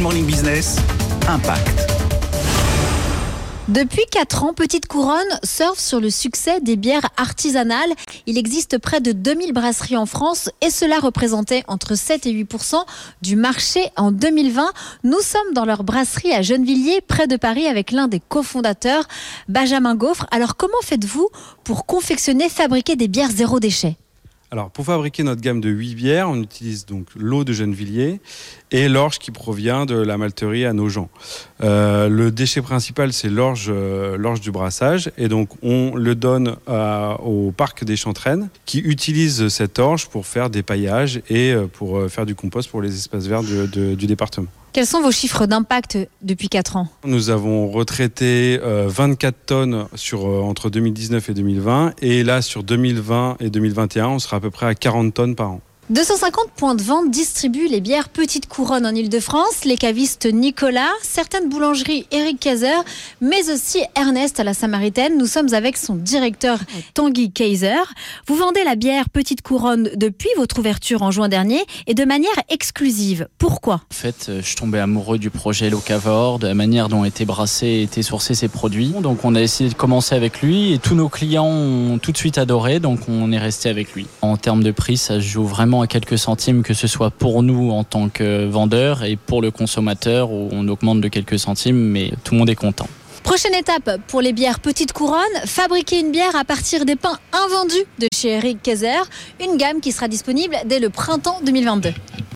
Morning Business, Impact. Depuis 4 ans, Petite Couronne surfe sur le succès des bières artisanales. Il existe près de 2000 brasseries en France et cela représentait entre 7 et 8% du marché en 2020. Nous sommes dans leur brasserie à Gennevilliers, près de Paris, avec l'un des cofondateurs, Benjamin Gaufre. Alors comment faites-vous pour confectionner, fabriquer des bières zéro déchet? Alors, pour fabriquer notre gamme de 8 bières, on utilise donc l'eau de Gennevilliers et l'orge qui provient de la malterie à Nogent. Euh, le déchet principal, c'est l'orge, euh, du brassage. Et donc, on le donne au parc des Chantraines qui utilise cette orge pour faire des paillages et euh, pour faire du compost pour les espaces verts du département. Quels sont vos chiffres d'impact depuis 4 ans? Nous avons retraité 24 tonnes sur, entre 2019 et 2020. Et là, sur 2020 et 2021, on sera à peu près à 40 tonnes par an. 250 points de vente distribuent les bières Petite Couronne en Ile-de-France, les cavistes Nicolas, certaines boulangeries Eric Kaiser, mais aussi Ernest à la Samaritaine. Nous sommes avec son directeur Tanguy Kaiser. Vous vendez la bière Petite Couronne depuis votre ouverture en juin dernier et de manière exclusive. Pourquoi? En fait, euh, je tombais amoureux du projet Locavor, de la manière dont étaient brassés et étaient sourcés ses produits. Donc on a essayé de commencer avec lui et tous nos clients ont tout de suite adoré, donc on est resté avec lui. En termes de prix, ça se joue vraiment à quelques centimes, que ce soit pour nous en tant que vendeurs et pour le consommateur où on augmente de quelques centimes, mais tout le monde est content. Prochaine étape pour les bières Petite Couronne, fabriquer une bière à partir des pains invendus de chez Eric Kaiser, une gamme qui sera disponible dès le printemps 2022.